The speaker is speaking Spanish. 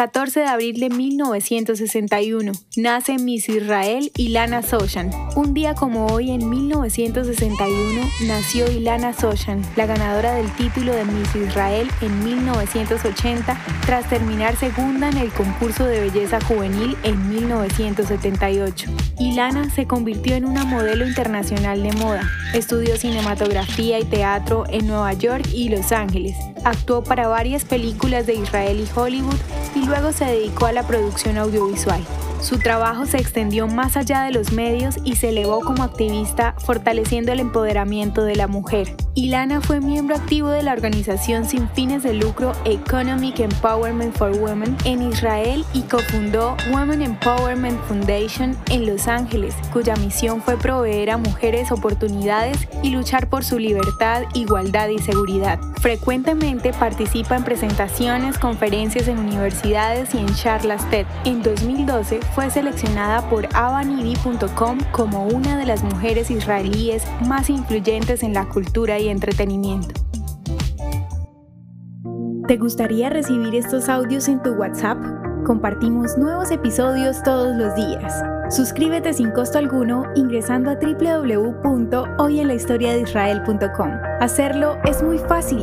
14 de abril de 1961 nace Miss Israel Ilana Soshan. Un día como hoy en 1961 nació Ilana Soshan, la ganadora del título de Miss Israel en 1980 tras terminar segunda en el concurso de belleza juvenil en 1978. Ilana se convirtió en una modelo internacional de moda. Estudió cinematografía y teatro en Nueva York y Los Ángeles. Actuó para varias películas de Israel y Hollywood y luego se dedicó a la producción audiovisual. Su trabajo se extendió más allá de los medios y se elevó como activista fortaleciendo el empoderamiento de la mujer. Ilana fue miembro activo de la organización sin fines de lucro Economic Empowerment for Women en Israel y cofundó Women Empowerment Foundation en Los Ángeles, cuya misión fue proveer a mujeres oportunidades y luchar por su libertad, igualdad y seguridad. Frecuentemente participa en presentaciones, conferencias en universidades y en charlas TED. En 2012 fue seleccionada por Avanidi.com como una de las mujeres israelíes más influyentes en la cultura y entretenimiento. ¿Te gustaría recibir estos audios en tu WhatsApp? Compartimos nuevos episodios todos los días. Suscríbete sin costo alguno ingresando a www.hoyenlahistoriadeisrael.com. Hacerlo es muy fácil.